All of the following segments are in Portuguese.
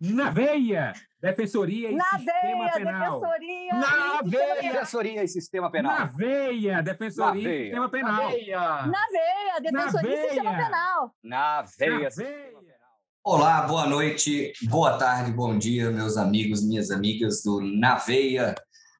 Na veia! Defensoria e Na Sistema veia, Penal. defensoria. Na veia. Defensoria e Sistema Penal. Na veia! Defensoria Na e veia. Sistema Penal. Na veia, defensoria e sistema veia. penal. Na Na veia. veia! Olá, boa noite, boa tarde, bom dia, meus amigos, minhas amigas do Naveia,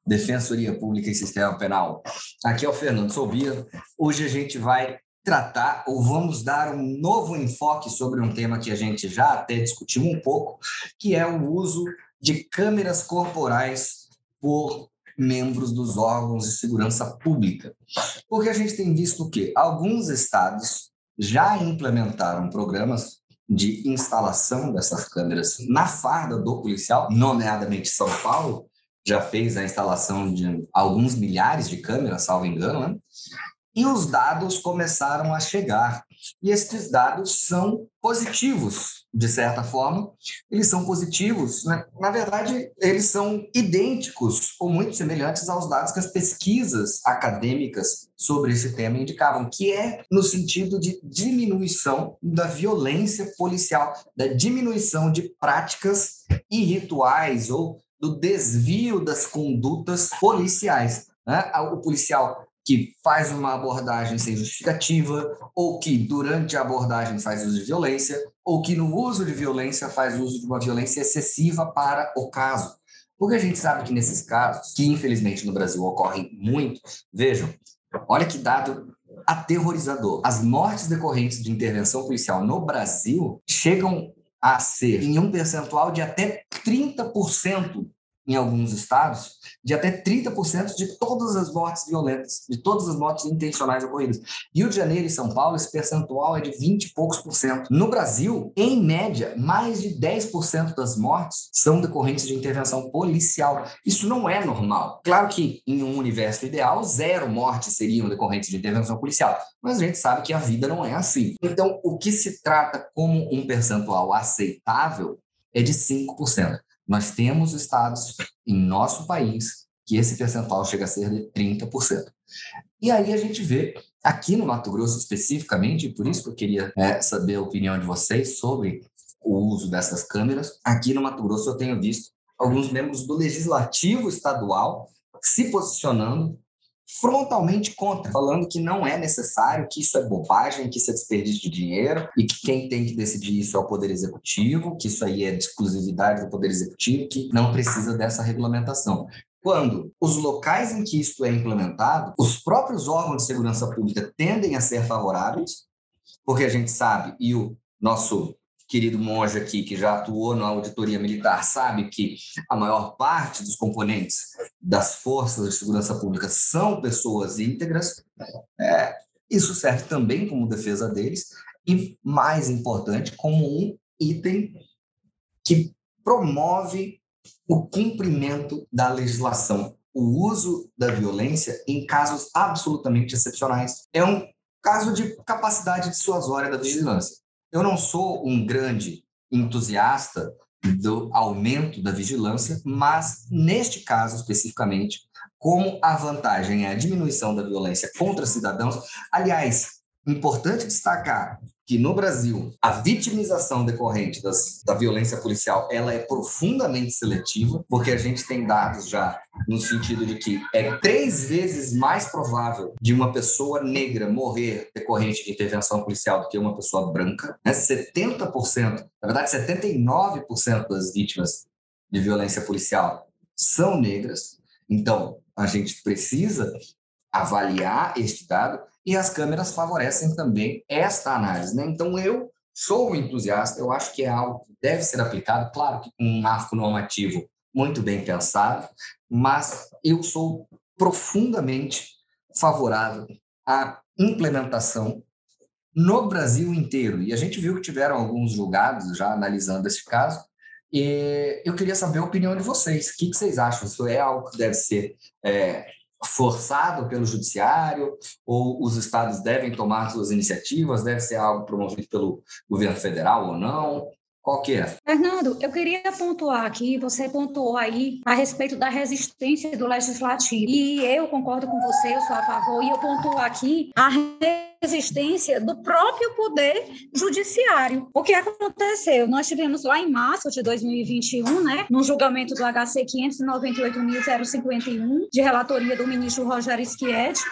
Defensoria Pública e Sistema Penal. Aqui é o Fernando Soubia. Hoje a gente vai tratar, ou vamos dar um novo enfoque sobre um tema que a gente já até discutiu um pouco, que é o uso de câmeras corporais por membros dos órgãos de segurança pública. Porque a gente tem visto que alguns estados já implementaram programas de instalação dessas câmeras na farda do policial, nomeadamente São Paulo, já fez a instalação de alguns milhares de câmeras, salvo engano, né? E os dados começaram a chegar. E esses dados são positivos, de certa forma. Eles são positivos, né? na verdade, eles são idênticos ou muito semelhantes aos dados que as pesquisas acadêmicas sobre esse tema indicavam, que é no sentido de diminuição da violência policial, da diminuição de práticas e rituais ou do desvio das condutas policiais. né? O policial que faz uma abordagem sem justificativa, ou que durante a abordagem faz uso de violência, ou que no uso de violência faz uso de uma violência excessiva para o caso. Porque a gente sabe que nesses casos, que infelizmente no Brasil ocorrem muito, vejam, olha que dado aterrorizador. As mortes decorrentes de intervenção policial no Brasil chegam a ser em um percentual de até 30% em alguns estados, de até 30% de todas as mortes violentas, de todas as mortes intencionais ocorridas. Rio de Janeiro e São Paulo, esse percentual é de 20 e poucos por cento. No Brasil, em média, mais de 10% das mortes são decorrentes de intervenção policial. Isso não é normal. Claro que em um universo ideal, zero mortes seriam decorrentes de intervenção policial, mas a gente sabe que a vida não é assim. Então, o que se trata como um percentual aceitável é de 5%. Nós temos estados em nosso país que esse percentual chega a ser de 30%. E aí a gente vê, aqui no Mato Grosso especificamente, por isso que eu queria é, saber a opinião de vocês sobre o uso dessas câmeras, aqui no Mato Grosso eu tenho visto alguns membros do Legislativo Estadual se posicionando frontalmente contra, falando que não é necessário, que isso é bobagem, que isso é desperdício de dinheiro e que quem tem que decidir isso é o Poder Executivo, que isso aí é de exclusividade do Poder Executivo, que não precisa dessa regulamentação. Quando os locais em que isso é implementado, os próprios órgãos de segurança pública tendem a ser favoráveis, porque a gente sabe, e o nosso querido monge aqui, que já atuou na auditoria militar, sabe que a maior parte dos componentes das forças de segurança pública são pessoas íntegras. É, isso serve também como defesa deles e, mais importante, como um item que promove o cumprimento da legislação, o uso da violência em casos absolutamente excepcionais. É um caso de capacidade dissuasória da vigilância. Eu não sou um grande entusiasta do aumento da vigilância, mas neste caso especificamente, como a vantagem é a diminuição da violência contra cidadãos, aliás, importante destacar que no Brasil a vitimização decorrente das, da violência policial ela é profundamente seletiva, porque a gente tem dados já no sentido de que é três vezes mais provável de uma pessoa negra morrer decorrente de intervenção policial do que uma pessoa branca. Né? 70%, na verdade 79% das vítimas de violência policial são negras. Então, a gente precisa avaliar este dado e as câmeras favorecem também esta análise. Né? Então, eu sou entusiasta, eu acho que é algo que deve ser aplicado, claro que com um marco normativo muito bem pensado, mas eu sou profundamente favorável à implementação no Brasil inteiro. E a gente viu que tiveram alguns julgados já analisando esse caso, E eu queria saber a opinião de vocês. O que, que vocês acham? Isso é algo que deve ser é, forçado pelo judiciário ou os estados devem tomar suas iniciativas? Deve ser algo promovido pelo governo federal ou não? Qual que é? Fernando, eu queria pontuar aqui, você pontuou aí a respeito da resistência do legislativo. E eu concordo com você, eu sou a favor, e eu pontuo aqui a resistência do próprio poder judiciário. O que aconteceu? Nós tivemos lá em março de 2021, né, no julgamento do HC 598.051, de relatoria do ministro Rogério Schietti,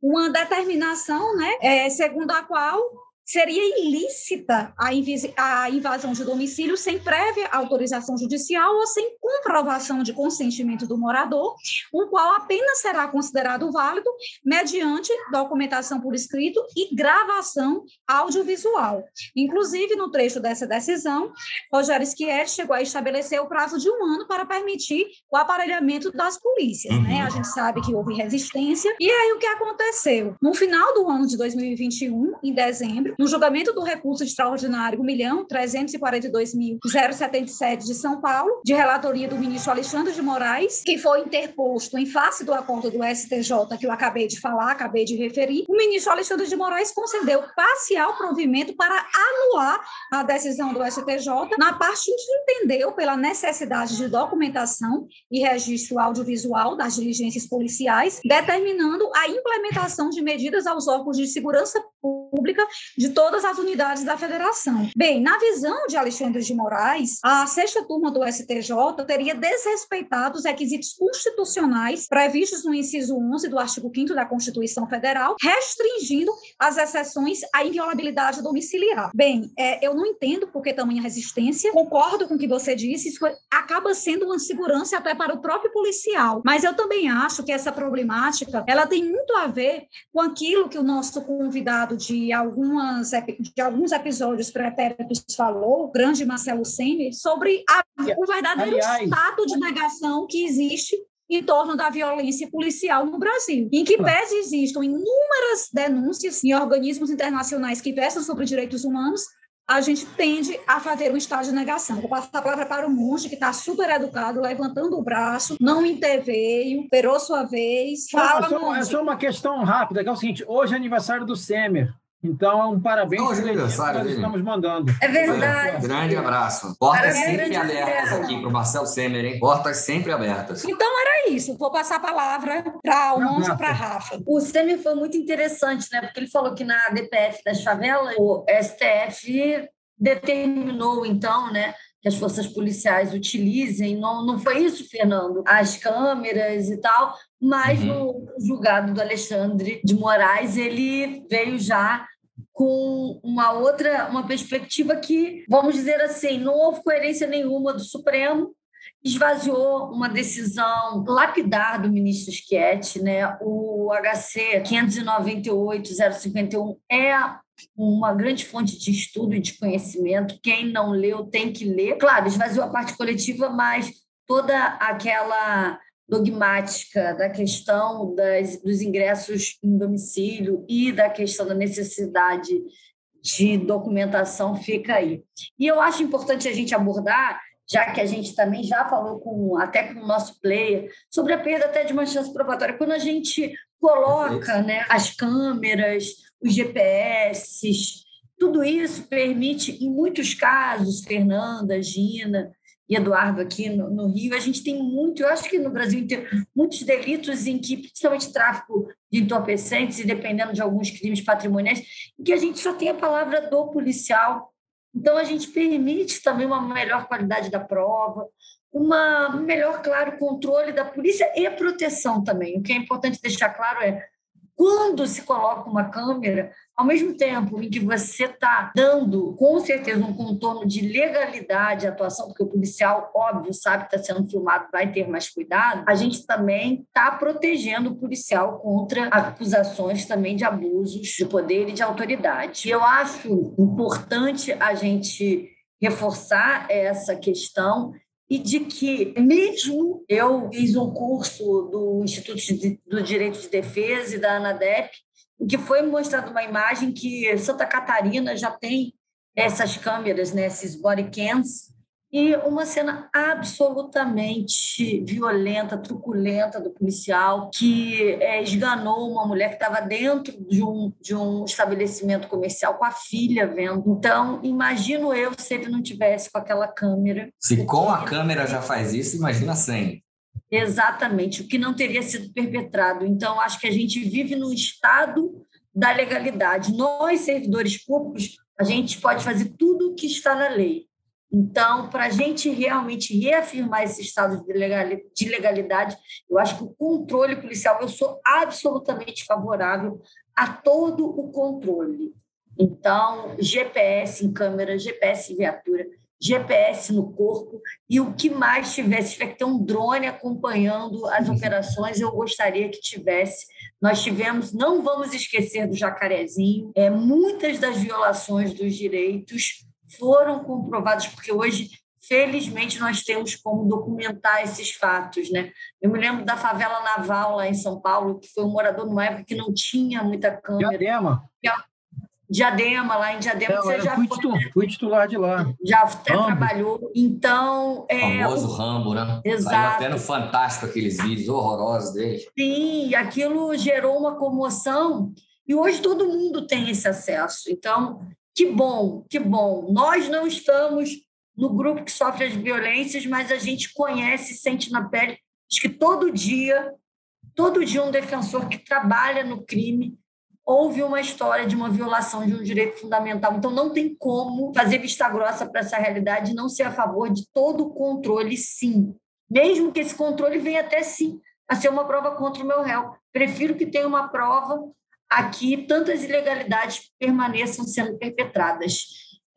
uma determinação, né, é, segundo a qual seria ilícita a invasão de domicílio sem prévia autorização judicial ou sem comprovação de consentimento do morador, o qual apenas será considerado válido mediante documentação por escrito e gravação audiovisual. Inclusive, no trecho dessa decisão, Rogério Schietti chegou a estabelecer o prazo de um ano para permitir o aparelhamento das polícias. Né? Uhum. Né? A gente sabe que houve resistência. E aí, o que aconteceu? No final do ano de 2021, em dezembro, no julgamento do recurso extraordinário 1.342.077 de São Paulo, de relatoria do ministro Alexandre de Moraes, que foi interposto em face do acordo do STJ que eu acabei de falar, acabei de referir, o ministro Alexandre de Moraes concedeu parcial provimento para anular a decisão do STJ na parte que entendeu pela necessidade de documentação e registro audiovisual das diligências policiais, determinando a implementação de medidas aos órgãos de segurança pública de todas as unidades da federação. Bem, na visão de Alexandre de Moraes, a sexta turma do STJ teria desrespeitado os requisitos constitucionais previstos no inciso 11 do artigo 5 da Constituição Federal, restringindo as exceções à inviolabilidade domiciliar. Bem, é, eu não entendo por que tamanha resistência, concordo com o que você disse, isso acaba sendo uma segurança até para o próprio policial, mas eu também acho que essa problemática, ela tem muito a ver com aquilo que o nosso convidado de algumas de alguns episódios pretéritos falou, o grande Marcelo Senni, sobre a, o verdadeiro Aliás, estado de negação que existe em torno da violência policial no Brasil, em que pese existam inúmeras denúncias em organismos internacionais que versam sobre direitos humanos, a gente tende a fazer um estado de negação. Vou passar a palavra para o monge, que está super educado, levantando o braço, não interveio, esperou sua vez. Fala, é, só, é só uma questão rápida, que é o seguinte, hoje é aniversário do Semer. Então, é um parabéns Hoje é aniversário nós estamos mandando. É verdade. Um grande abraço. Portas sempre abertas aqui para o Marcel Semer, hein? Portas sempre abertas. Então, era isso. Vou passar a palavra para o Monge para Rafa. O Semer foi muito interessante, né? Porque ele falou que na DPF das favelas, o STF determinou, então, né? Que as forças policiais utilizem. Não, não foi isso, Fernando? As câmeras e tal, mas uhum. no julgado do Alexandre de Moraes, ele veio já com uma outra, uma perspectiva que, vamos dizer assim, não houve coerência nenhuma do Supremo, esvaziou uma decisão lapidar do ministro Schietti, né? O HC 598-051 é uma grande fonte de estudo e de conhecimento. Quem não leu tem que ler. Claro, esvaziou a parte coletiva, mas toda aquela dogmática da questão das, dos ingressos em domicílio e da questão da necessidade de documentação fica aí. E eu acho importante a gente abordar, já que a gente também já falou com até com o nosso player, sobre a perda até de uma chance probatória. Quando a gente coloca né, as câmeras, os GPS, tudo isso permite, em muitos casos, Fernanda, Gina e Eduardo aqui no, no, Rio, a gente tem muito, eu acho que no Brasil inteiro, muitos delitos em que, principalmente tráfico de entorpecentes e dependendo de alguns crimes patrimoniais, em que a gente só tem a palavra do policial. Então, a gente permite também uma melhor qualidade da prova, uma melhor, claro, controle da polícia e proteção também. O que é importante deixar claro é quando se coloca uma câmera, ao mesmo tempo em que você está dando, com certeza, um contorno de legalidade à atuação, porque o policial, óbvio, sabe que está sendo filmado, vai ter mais cuidado, a gente também está protegendo o policial contra acusações também de abusos de poder e de autoridade. E eu acho importante a gente reforçar essa questão e de que, mesmo eu fiz um curso do Instituto do Direito de Defesa e da ANADEP, em que foi mostrada uma imagem que Santa Catarina já tem essas câmeras, né, esses body cams, e uma cena absolutamente violenta, truculenta do policial que é, esganou uma mulher que estava dentro de um, de um estabelecimento comercial com a filha vendo. Então, imagino eu se ele não tivesse com aquela câmera. Se com a câmera já faz isso, imagina sem. Exatamente, o que não teria sido perpetrado. Então, acho que a gente vive no estado da legalidade. Nós, servidores públicos, a gente pode fazer tudo o que está na lei. Então, para a gente realmente reafirmar esse estado de legalidade, eu acho que o controle policial, eu sou absolutamente favorável a todo o controle. Então, GPS em câmera, GPS em viatura, GPS no corpo e o que mais tivesse, tiver que ter um drone acompanhando as uhum. operações, eu gostaria que tivesse. Nós tivemos, não vamos esquecer do jacarezinho, é, muitas das violações dos direitos foram comprovadas, porque hoje, felizmente, nós temos como documentar esses fatos. Né? Eu me lembro da favela naval lá em São Paulo, que foi um morador numa época que não tinha muita câmera. Diadema. Diadema, lá em Diadema, é, você já fui, foi, titular, fui titular de lá. Já até Rambo. trabalhou. Então. É, o famoso Rambo, né? Exato. Saiu até no Fantástico aqueles vídeos horrorosos dele. Sim, aquilo gerou uma comoção. E hoje todo mundo tem esse acesso. Então, que bom, que bom. Nós não estamos no grupo que sofre as violências, mas a gente conhece, sente na pele. Acho que todo dia, todo dia um defensor que trabalha no crime ouve uma história de uma violação de um direito fundamental. Então, não tem como fazer vista grossa para essa realidade e não ser a favor de todo o controle, sim. Mesmo que esse controle venha até, sim, a ser uma prova contra o meu réu. Prefiro que tenha uma prova aqui tantas ilegalidades permaneçam sendo perpetradas.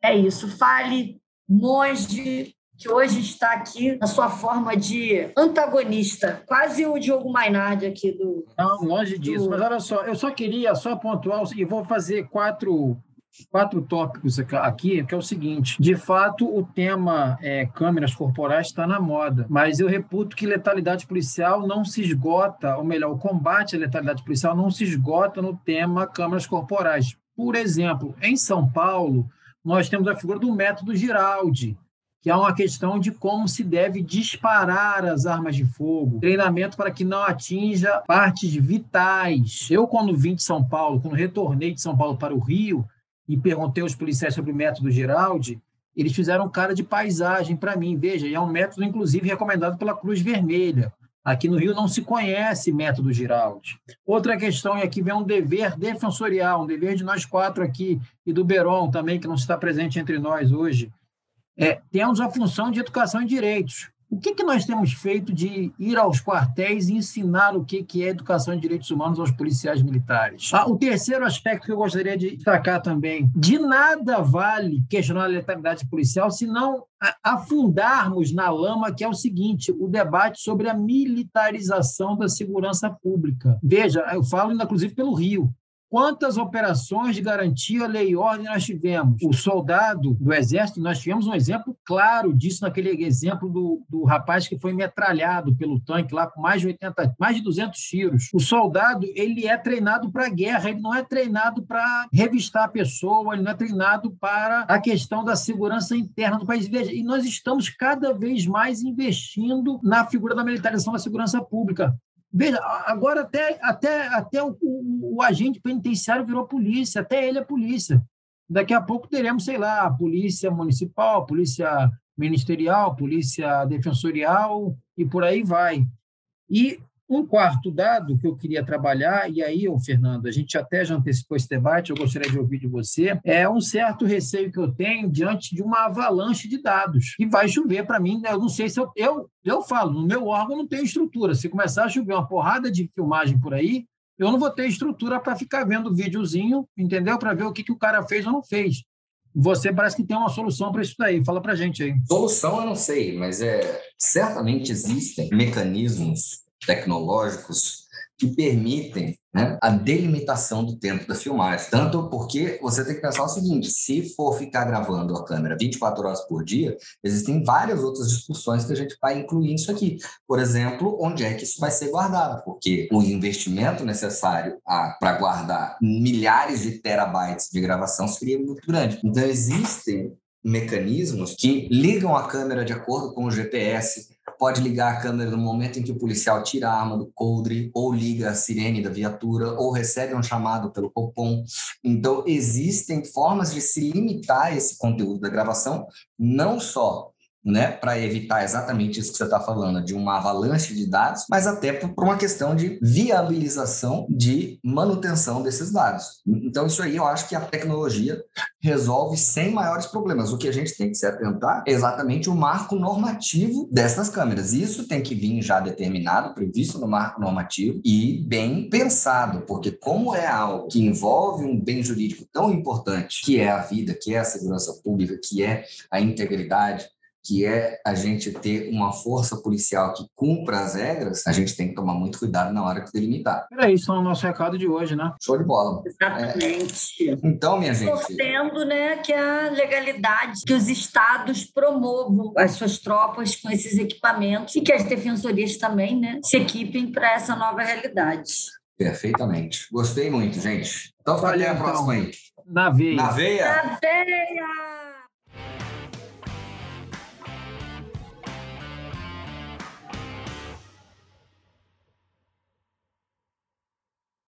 É isso. Fale, monge, que hoje está aqui na sua forma de antagonista, quase o Diogo Mainardi aqui do. Não, longe disso. Do... Mas olha só, eu só queria só pontuar e vou fazer quatro quatro tópicos aqui, que é o seguinte: de fato, o tema é, câmeras corporais está na moda, mas eu reputo que letalidade policial não se esgota, ou melhor, o combate à letalidade policial não se esgota no tema câmeras corporais. Por exemplo, em São Paulo, nós temos a figura do método Giraldi, que é uma questão de como se deve disparar as armas de fogo, treinamento para que não atinja partes vitais. Eu, quando vim de São Paulo, quando retornei de São Paulo para o Rio, e perguntei aos policiais sobre o método Giraldi, eles fizeram cara de paisagem para mim. Veja, é um método, inclusive, recomendado pela Cruz Vermelha. Aqui no Rio não se conhece método Giraldi. Outra questão, e aqui vem um dever defensorial, um dever de nós quatro aqui, e do Beron também, que não está presente entre nós hoje. É, temos a função de educação e direitos. O que, que nós temos feito de ir aos quartéis e ensinar o que, que é educação de direitos humanos aos policiais militares? Ah, o terceiro aspecto que eu gostaria de destacar também: de nada vale questionar a letalidade policial se não afundarmos na lama, que é o seguinte: o debate sobre a militarização da segurança pública. Veja, eu falo inclusive pelo Rio. Quantas operações de garantia, lei e ordem nós tivemos? O soldado do Exército, nós tivemos um exemplo claro disso naquele exemplo do, do rapaz que foi metralhado pelo tanque lá com mais de 80, mais de 200 tiros. O soldado, ele é treinado para guerra, ele não é treinado para revistar a pessoa, ele não é treinado para a questão da segurança interna do país. E nós estamos cada vez mais investindo na figura da militarização da segurança pública. Veja, agora até, até, até o, o, o, agente penitenciário virou polícia, até ele é polícia. Daqui a pouco teremos, sei lá, polícia municipal, polícia ministerial, polícia defensorial e por aí vai. E um quarto dado que eu queria trabalhar, e aí, ô Fernando, a gente até já antecipou esse debate, eu gostaria de ouvir de você, é um certo receio que eu tenho diante de uma avalanche de dados, que vai chover para mim, eu não sei se eu, eu, eu falo, no meu órgão não tem estrutura, se começar a chover uma porrada de filmagem por aí, eu não vou ter estrutura para ficar vendo videozinho, entendeu? Para ver o que, que o cara fez ou não fez. Você parece que tem uma solução para isso daí. Fala para gente aí. Solução eu não sei, mas é certamente existem mecanismos tecnológicos que permitem né, a delimitação do tempo da filmagem. Tanto porque você tem que pensar o seguinte: se for ficar gravando a câmera 24 horas por dia, existem várias outras discussões que a gente vai incluir nisso aqui. Por exemplo, onde é que isso vai ser guardado? Porque o investimento necessário para guardar milhares de terabytes de gravação seria muito grande. Então, existem mecanismos que ligam a câmera de acordo com o GPS, pode ligar a câmera no momento em que o policial tira a arma do coldre, ou liga a sirene da viatura, ou recebe um chamado pelo Copom. Então, existem formas de se limitar esse conteúdo da gravação, não só né, para evitar exatamente isso que você está falando, de uma avalanche de dados, mas até por uma questão de viabilização de manutenção desses dados. Então, isso aí eu acho que a tecnologia resolve sem maiores problemas. O que a gente tem que se atentar é exatamente o marco normativo dessas câmeras. Isso tem que vir já determinado, previsto no marco normativo e bem pensado, porque como é algo que envolve um bem jurídico tão importante, que é a vida, que é a segurança pública, que é a integridade, que é a gente ter uma força policial que cumpra as regras, a gente tem que tomar muito cuidado na hora de delimitar. É isso, é o nosso recado de hoje, né? Show de bola. Exatamente. É. Então, minha gente. Torcendo né, que a legalidade, que os estados promovam as suas tropas com esses equipamentos e que as defensorias também né, se equipem para essa nova realidade. Perfeitamente. Gostei muito, gente. Então, até a próxima aí. Na veia. Na veia? Na veia!